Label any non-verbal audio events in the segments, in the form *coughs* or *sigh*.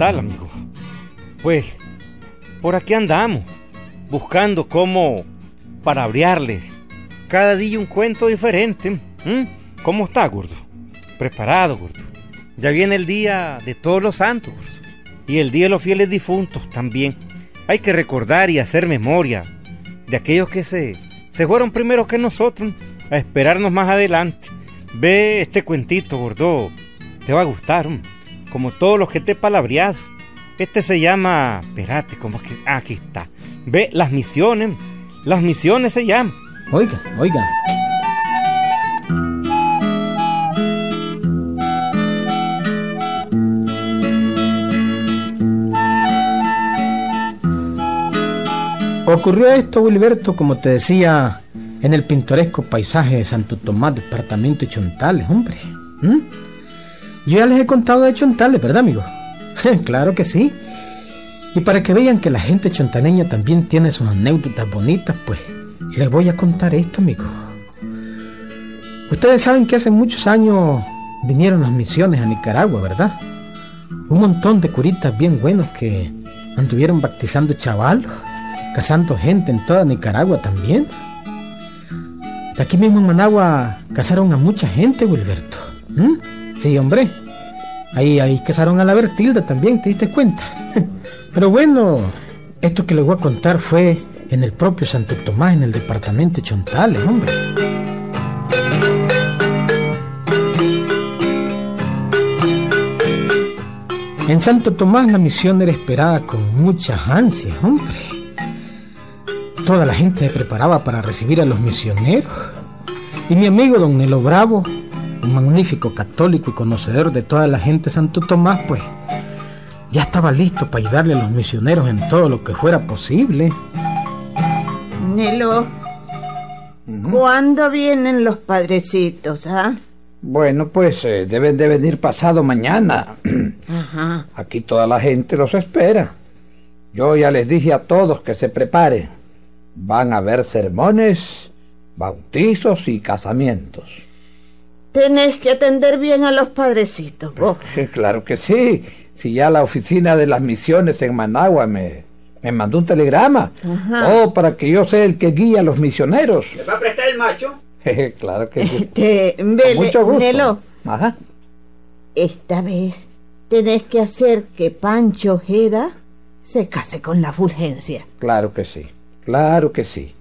tal, amigo? Pues, por aquí andamos, buscando cómo palabrearle cada día un cuento diferente. ¿Cómo está, gordo? Preparado, gordo. Ya viene el día de todos los santos y el día de los fieles difuntos también. Hay que recordar y hacer memoria de aquellos que se, se fueron primero que nosotros a esperarnos más adelante. Ve este cuentito, gordo. Te va a gustar, como todos los que te he palabreado. Este se llama. Espérate, ¿cómo que.? Ah, aquí está. Ve, las misiones. Las misiones se llaman. Oiga, oiga. Ocurrió esto, Wilberto, como te decía, en el pintoresco paisaje de Santo Tomás, departamento de Chontales, hombre. ¿Mm? Yo ya les he contado de Chontales, ¿verdad, amigo? *laughs* claro que sí. Y para que vean que la gente chontaneña también tiene sus anécdotas bonitas, pues les voy a contar esto, amigo. Ustedes saben que hace muchos años vinieron las misiones a Nicaragua, ¿verdad? Un montón de curitas bien buenos que anduvieron bautizando chavalos cazando gente en toda Nicaragua también. De aquí mismo en Managua cazaron a mucha gente, Wilberto. Sí, hombre. Ahí, ahí cazaron a la Bertilda también, ¿te diste cuenta? *laughs* Pero bueno, esto que les voy a contar fue en el propio Santo Tomás, en el departamento de Chontales, hombre. En Santo Tomás la misión era esperada con muchas ansias, hombre. Toda la gente se preparaba para recibir a los misioneros. Y mi amigo don Nelo Bravo, un magnífico católico y conocedor de toda la gente Santo Tomás, pues ya estaba listo para ayudarle a los misioneros en todo lo que fuera posible. Nelo, ¿cuándo vienen los padrecitos, ah? Bueno, pues eh, deben de venir pasado mañana. *clears throat* Ajá. Aquí toda la gente los espera. Yo ya les dije a todos que se preparen. Van a haber sermones, bautizos y casamientos. Tenés que atender bien a los padrecitos, vos. *laughs* claro que sí. Si ya la oficina de las misiones en Managua me, me mandó un telegrama. Oh, para que yo sea el que guía a los misioneros. ¿Me va a prestar el macho? *laughs* claro que sí. Este, mucho gusto. Ajá. Esta vez tenés que hacer que Pancho Jeda se case con la Fulgencia. Claro que sí. Claro que sí.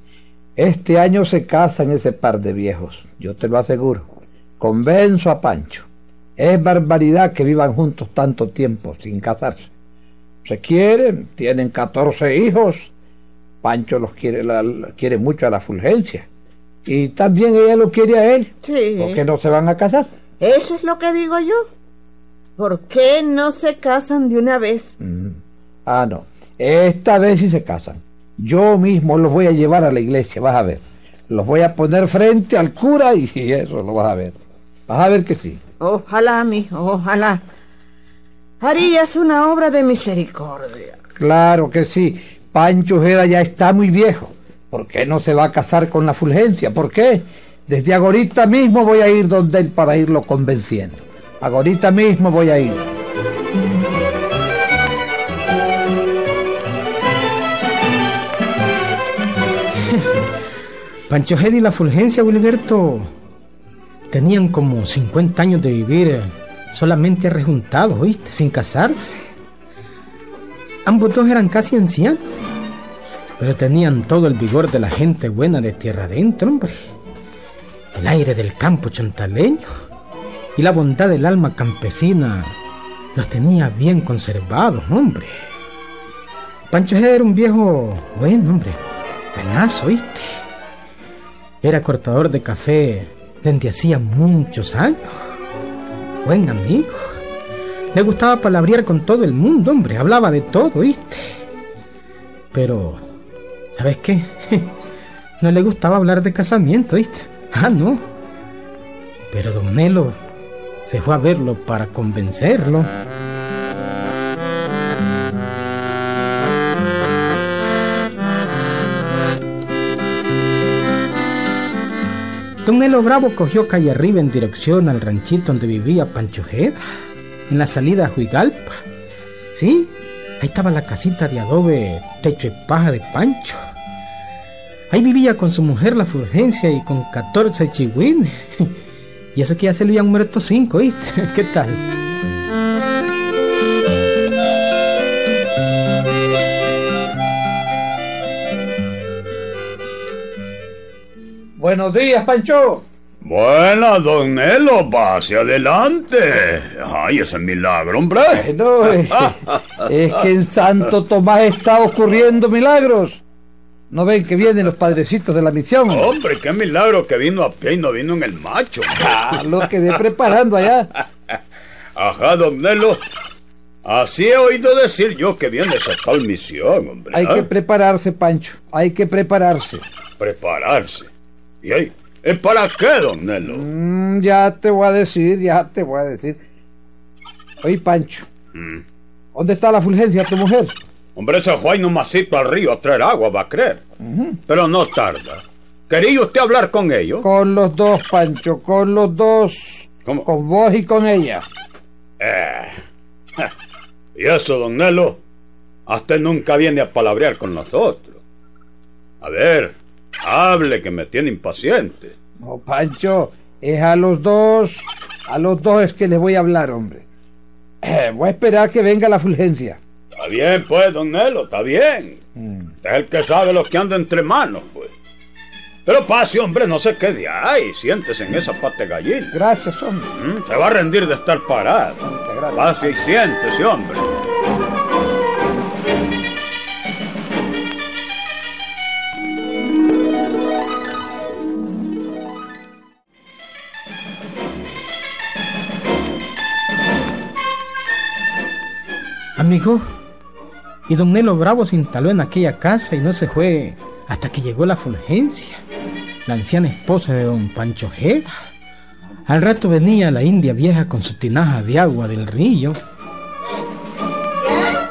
Este año se casan ese par de viejos, yo te lo aseguro. Convenzo a Pancho. Es barbaridad que vivan juntos tanto tiempo sin casarse. Se quieren, tienen 14 hijos. Pancho los quiere, quiere mucho a la Fulgencia. Y también ella lo quiere a él. Sí. ¿Por qué no se van a casar? Eso es lo que digo yo. ¿Por qué no se casan de una vez? Mm. Ah, no. Esta vez sí se casan. Yo mismo los voy a llevar a la iglesia, vas a ver. Los voy a poner frente al cura y *laughs* eso lo vas a ver. Vas a ver que sí. Ojalá, mijo, ojalá. Harías una obra de misericordia. Claro que sí. Pancho Jeda ya está muy viejo. ¿Por qué no se va a casar con la Fulgencia? ¿Por qué? Desde agorita mismo voy a ir donde él para irlo convenciendo. Agorita mismo voy a ir. *laughs* Pancho Gedi y la Fulgencia, Wilberto, tenían como 50 años de vivir solamente rejuntados, ¿oíste? Sin casarse. Ambos dos eran casi ancianos, pero tenían todo el vigor de la gente buena de tierra adentro, hombre. El aire del campo chontaleño y la bondad del alma campesina los tenía bien conservados, hombre. Pancho era un viejo bueno, hombre. Buenazo, ¿oíste? Era cortador de café desde hacía muchos años. Buen amigo. Le gustaba palabrear con todo el mundo, hombre. Hablaba de todo, ¿viste? Pero, ¿sabes qué? *laughs* No le gustaba hablar de casamiento, ¿viste? Ah, no. Pero don Nelo se fue a verlo para convencerlo. Don Nelo Bravo cogió calle arriba en dirección al ranchito donde vivía Pancho Jeda, en la salida a Juigalpa. Sí, ahí estaba la casita de adobe, techo y paja de Pancho. Ahí vivía con su mujer la Fulgencia y con 14 chihuines. *laughs* Y eso que ya se le habían muerto cinco, ¿viste? *laughs* ¿Qué tal? Buenos días, Pancho. Buena, don Nelo, pase adelante. Ay, ese milagro, hombre. No, es, es que en Santo Tomás está ocurriendo milagros. ¿No ven que vienen los padrecitos de la misión? Hombre, qué milagro que vino a pie y no vino en el macho. Ah, lo quedé preparando allá. Ajá, don Nelo. Así he oído decir yo que viene esa tal misión, hombre. Hay que ¿ah? prepararse, Pancho. Hay que prepararse. Prepararse. ¿Y ahí? ¿Es para qué, don Nelo? Mm, ya te voy a decir, ya te voy a decir. Oye, Pancho, Mm. ¿dónde está la Fulgencia, tu mujer? Hombre, se fue ahí nomasito al río a traer agua, va a creer. Pero no tarda. ¿Quería usted hablar con ellos? Con los dos, Pancho, con los dos. ¿Cómo? Con vos y con ella. Eh. *laughs* Y eso, don Nelo, hasta nunca viene a palabrear con nosotros. A ver, hable que me tiene impaciente. No, Pancho, es a los dos. A los dos es que les voy a hablar, hombre. Eh, *clears throat* voy a esperar que venga la Fulgencia. Está bien, pues, don Nelo, está bien. Es el que sabe lo que anda entre manos, pues. Pero pase, hombre, no se quede ahí. Siéntese en esa pata gallina. Gracias, hombre. ¿Mm? Se va a rendir de estar parado. Pase y siéntese, hombre. Y don Nelo Bravo se instaló en aquella casa y no se fue hasta que llegó la Fulgencia, la anciana esposa de don Pancho Ojeda. Al rato venía la india vieja con su tinaja de agua del río. ¿Ya?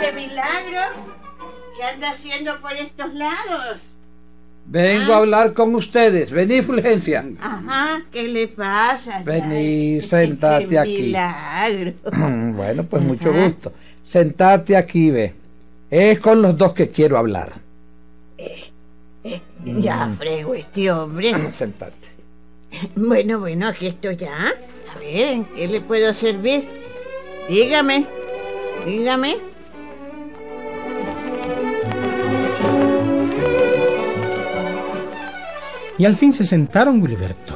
¿Ese milagro? ¿Qué anda haciendo por estos lados? Vengo a hablar con ustedes. Vení, Fulgencia. Ajá, ¿qué le pasa? Vení, sentate qué aquí. Milagro. *clears throat* bueno, pues mucho gusto. Sentate aquí, ve. Es con los dos que quiero hablar. Ya frego este hombre. *clears throat* Sentate. Bueno, bueno, aquí estoy ya. A ver, ¿en qué le puedo servir? Dígame, dígame. Y al fin se sentaron, Gilberto.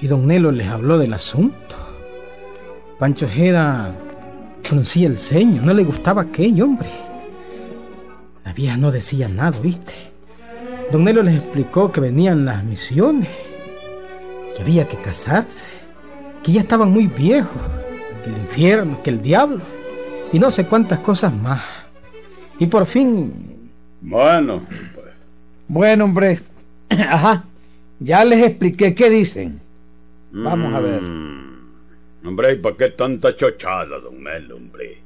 Y don Nelo les habló del asunto. Pancho Ojeda fruncía el ceño, no le gustaba aquello, hombre. La vieja no decía nada, ¿viste? Don Nelo les explicó que venían las misiones, que había que casarse, que ya estaban muy viejos, que el infierno, que el diablo, y no sé cuántas cosas más. Y por fin, Bueno, pues. Bueno, hombre. *coughs* Ajá. Ya les expliqué qué dicen. Vamos a ver. Mm, Hombre, ¿y para qué tanta chochada, don Melo, hombre?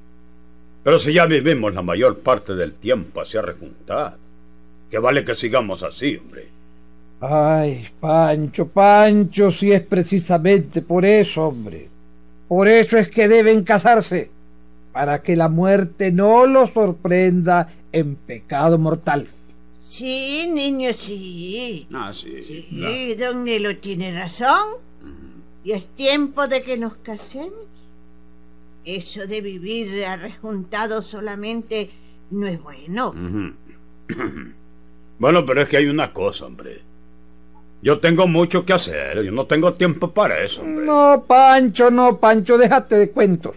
Pero si ya vivimos la mayor parte del tiempo hacia rejuntar, que vale que sigamos así, hombre. Ay, Pancho, Pancho, si es precisamente por eso, hombre. Por eso es que deben casarse, para que la muerte no los sorprenda en pecado mortal. Sí, niño, sí. Ah, sí, Sí, sí. don Nelo tiene razón. Y es tiempo de que nos casemos. Eso de vivir arrejuntado solamente no es bueno. *clears throat* Bueno, pero es que hay una cosa, hombre. Yo tengo mucho que hacer, yo no tengo tiempo para eso, hombre. No, Pancho, no, Pancho, déjate de cuentos.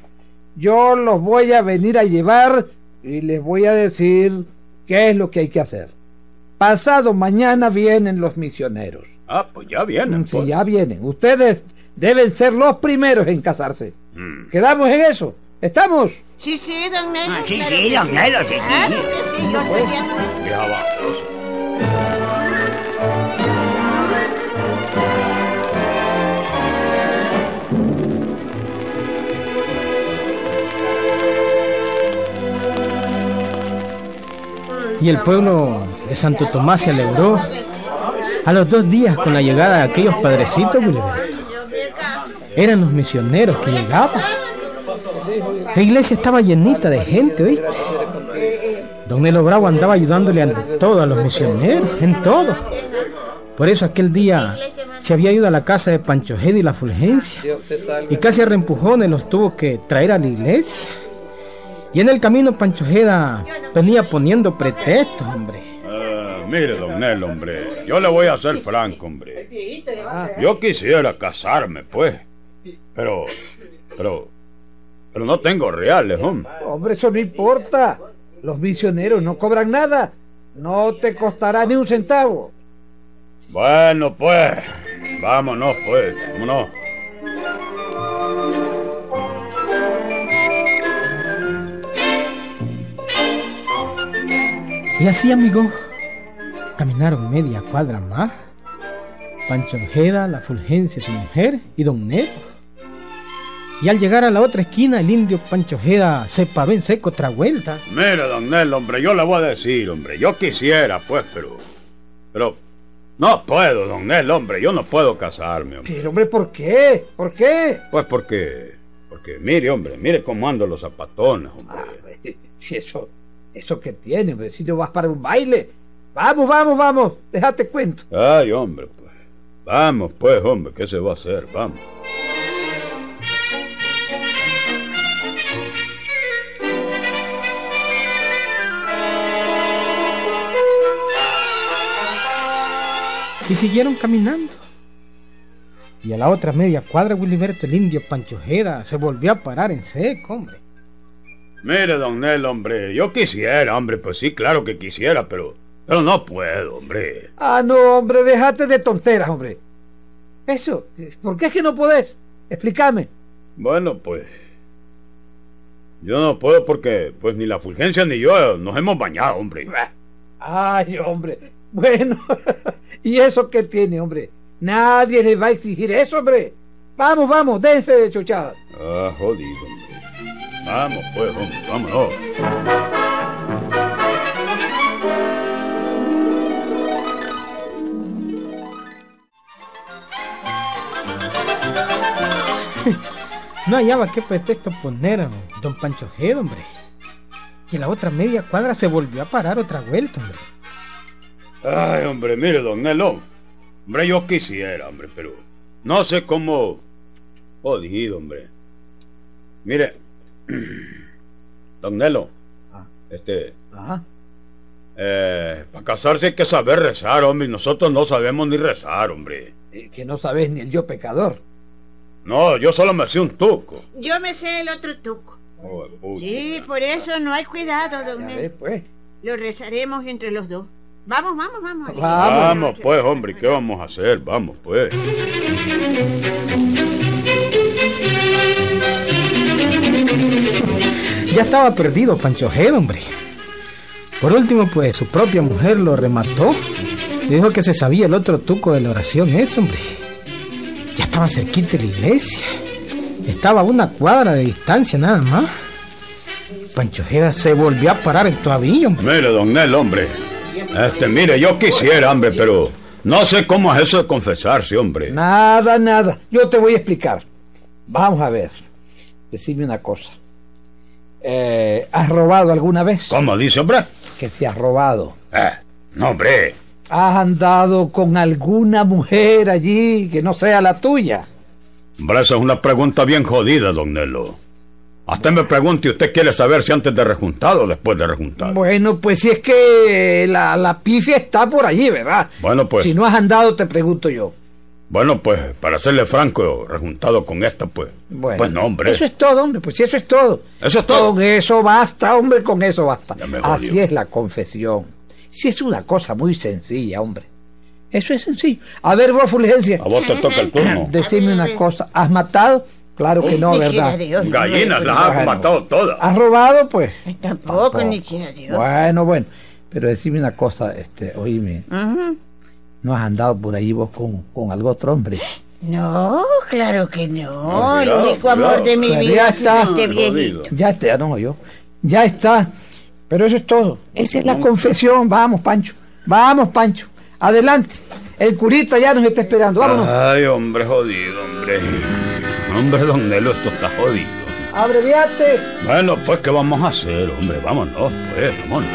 Yo los voy a venir a llevar y les voy a decir qué es lo que hay que hacer. Pasado mañana vienen los misioneros. Ah, pues ya vienen. Si pues. ya vienen, ustedes deben ser los primeros en casarse. Mm. ¿Quedamos en eso? ¿Estamos? Sí, sí, don Nelo. Ah, sí, claro sí, don Nelo, sí, sí. Claro que sí, yo estoy de acuerdo. Vieja babosa. Y el pueblo de Santo Tomás se alegró a los dos días con la llegada de aquellos padrecitos. Eran los misioneros que llegaban. La iglesia estaba llenita de gente, ¿oíste? Don Nelo Bravo andaba ayudándole a todos a los misioneros, en todo. Por eso aquel día se había ido a la casa de Pancho Gedi y la Fulgencia. Y casi a reempujones los tuvo que traer a la iglesia. Y en el camino Pancho Jeda venía poniendo pretextos, hombre. Ah, mire, don Nel, hombre, yo le voy a ser franco, hombre. Yo quisiera casarme, pues. Pero, pero, pero no tengo reales, hombre. Hombre, eso no importa. Los misioneros no cobran nada. No te costará ni un centavo. Bueno, pues, vámonos, pues, vámonos. Y así, amigo, caminaron media cuadra más. Pancho Ojeda, la Fulgencia, su mujer y don Neto. Y al llegar a la otra esquina, el indio Pancho Ojeda se paró en seco otra vuelta. Mire, don Nel, hombre, yo le voy a decir, hombre, yo quisiera, pues, pero. Pero. No puedo, don Nel, hombre, yo no puedo casarme, hombre. Pero, hombre, ¿por qué? ¿Por qué? Pues porque. Porque, mire, hombre, mire cómo ando los zapatones, hombre. Ah, *laughs* si eso. ¿Eso que tiene, hombre? Si no vas para un baile. Vamos, vamos, vamos. Déjate cuento. Ay, hombre, pues. Vamos, pues, hombre, ¿qué se va a hacer? Vamos. Y siguieron caminando. Y a la otra media cuadra, Wiliberto, el indio Pancho Ojeda, se volvió a parar en seco, hombre. Mire, don Nel, hombre, yo quisiera, hombre, pues sí, claro que quisiera, pero, pero no puedo, hombre. Ah, no, hombre, déjate de tonteras, hombre. Eso, ¿por qué es que no podés? Explícame. Bueno, pues, yo no puedo porque, pues, ni la Fulgencia ni yo nos hemos bañado, hombre. Ay, hombre, bueno, *laughs* ¿y eso qué tiene, hombre? Nadie le va a exigir eso, hombre. Vamos, vamos, dense de chochada. Ah, jodido, hombre. Vamos, pues, hombre, vámonos. *laughs* No hallaba qué pretexto poner a don Pancho Ojeda, hombre. Y la otra media cuadra se volvió a parar otra vuelta, hombre. Ay, hombre, mire, don Nelo. Hombre, yo quisiera, hombre, pero no sé cómo. Jodido, hombre. Mire, *clears throat* don Nelo. Ah. Este. Ajá. Eh, para casarse hay que saber rezar, hombre. Nosotros no sabemos ni rezar, hombre. Eh, Que no sabes ni el yo pecador. No, yo solo me sé un tuco. Yo me sé el otro tuco. Oh. Sí, por eso no hay cuidado, don Ya Nel. ves, pues. Lo rezaremos entre los dos. Vamos, vamos, vamos. Vamos. Vamos, pues, hombre, ¿qué vamos a hacer? Vamos, pues. Ya estaba perdido Pancho Ojeda, hombre. Por último, pues su propia mujer lo remató. Le dijo que se sabía el otro tuco de la oración, eso, hombre. Ya estaba cerquita de la iglesia. Estaba a una cuadra de distancia nada más. Pancho Ojeda se volvió a parar en todavía, hombre. Mire, don Nel, hombre. Este, mire, yo quisiera, hombre, pero no sé cómo es eso de confesarse, hombre. Nada, nada. Yo te voy a explicar. Vamos a ver. Decime una cosa. Eh, ¿Has robado alguna vez? ¿Cómo dice, hombre? Que si has robado. Eh, no, hombre. ¿Has andado con alguna mujer allí que no sea la tuya? Hombre, esa es una pregunta bien jodida, don Nelo. Hasta me pregunte, ¿usted quiere saber si antes de rejuntado o después de rejuntado? Bueno, pues si es que la, la pifia está por allí, ¿verdad? Bueno, pues. Si no has andado, te pregunto yo. Bueno, pues, para serle franco, rejuntado con esta, pues. Bueno, pues no, hombre. Eso es todo, hombre, pues si eso es todo. Eso es todo. Con eso basta, hombre, con eso basta. Así es la confesión. Si es una cosa muy sencilla, hombre. Eso es sencillo. A ver, vos, Fulgencia, A vos te toca el turno. *clears throat* decime una cosa. ¿Has matado? Claro que no, ¿verdad? Dios. Gallinas las has Bueno. matado todas. ¿Has robado? Pues. Tampoco, ni quiera Dios. Bueno, bueno. Pero decime una cosa, este, oíme. ¿No has andado por ahí vos con, con algún otro hombre? No, claro que no. No, el único amor de mi vida ya está. este viejito. Ya está, no, yo. Ya está. Pero eso es todo. Esa es la confesión. Vamos, Pancho. Vamos, Pancho. Adelante. El curita ya nos está esperando. Vámonos. Ay, hombre, jodido, hombre. Hombre, don Nelo, esto está jodido. abreviate. Bueno, pues, ¿qué vamos a hacer, hombre? Vámonos, pues, vámonos.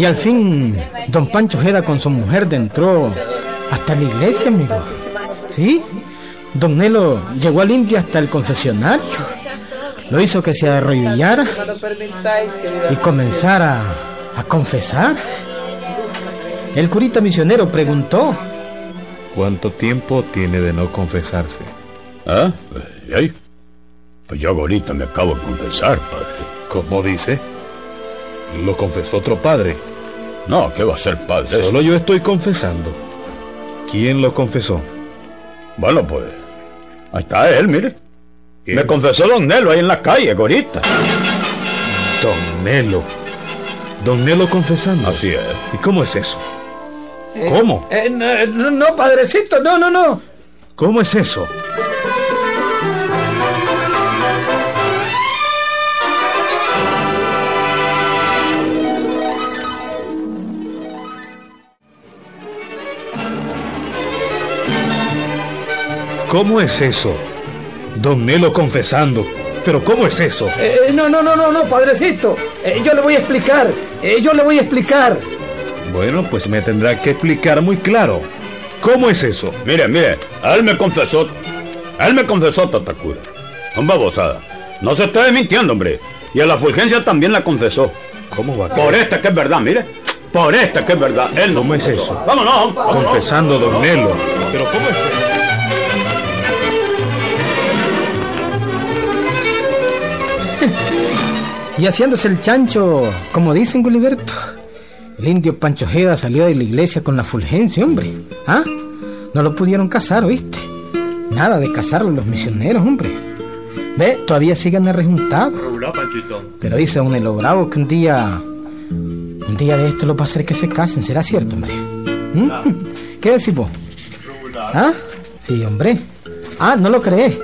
Y al fin don Pancho Jeda con su mujer entró hasta la iglesia, amigo. ¿Sí? Don Nelo llegó al indio hasta el confesionario. Lo hizo que se arrodillara y comenzara a confesar. El curita misionero preguntó. ¿Cuánto tiempo tiene de no confesarse? ¿Ah? Pues, pues yo ahorita me acabo de confesar, padre. ¿Cómo dice? ¿Lo confesó otro padre? No, ¿qué va a ser padre? Solo yo estoy confesando. ¿Quién lo confesó? Bueno, pues. Ahí está él, mire. Me confesó Don Nelo ahí en la calle, gorita. Don Nelo. Don Nelo confesando. Así es. ¿Y cómo es eso? Eh, ¿Cómo? eh, no, no, padrecito, no, no, no. ¿Cómo es eso? ¿Cómo es eso? Don Nelo confesando. ¿Pero cómo es eso? Eh, no, no, no, no, no, padrecito. Eh, yo le voy a explicar. Eh, yo le voy a explicar. Bueno, pues me tendrá que explicar muy claro. ¿Cómo es eso? Mire, mire, él me confesó. Él me confesó Tatacura. Son babosada. No se esté mintiendo, hombre. Y a la Fulgencia también la confesó. ¿Cómo va a Por esta que es verdad, mire. Por esta que es verdad. Él no ¿Cómo es eso? Vámonos. vámonos. Confesando, don Nelo. ¿Pero cómo es eso? Y haciéndose el chancho, como dicen Guliberto, el indio Pancho Jeda salió de la iglesia con la fulgencia, hombre. ¿Ah? No lo pudieron casar, ¿oíste? Nada de casarlo los misioneros, hombre. Ve, todavía siguen arrejuntados. Pero dice don Elo Bravo que un día. Un día de esto lo va a hacer que se casen, ¿será cierto, hombre? ¿Mm? *laughs* ¿Qué decís vos? ¿Ah? Sí, hombre. Ah, no lo crees.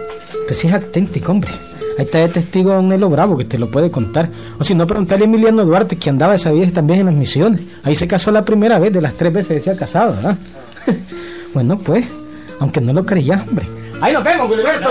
Pues sí es auténtico, hombre. Ahí está de testigo don Nelo Bravo que te lo puede contar. O si no, preguntarle a Emiliano Duarte que andaba esa vieja también en las misiones. Ahí se casó la primera vez de las tres veces que se ha casado, ¿verdad? *laughs* bueno, pues, aunque no lo creías, hombre. Ahí nos vemos, Gilberto.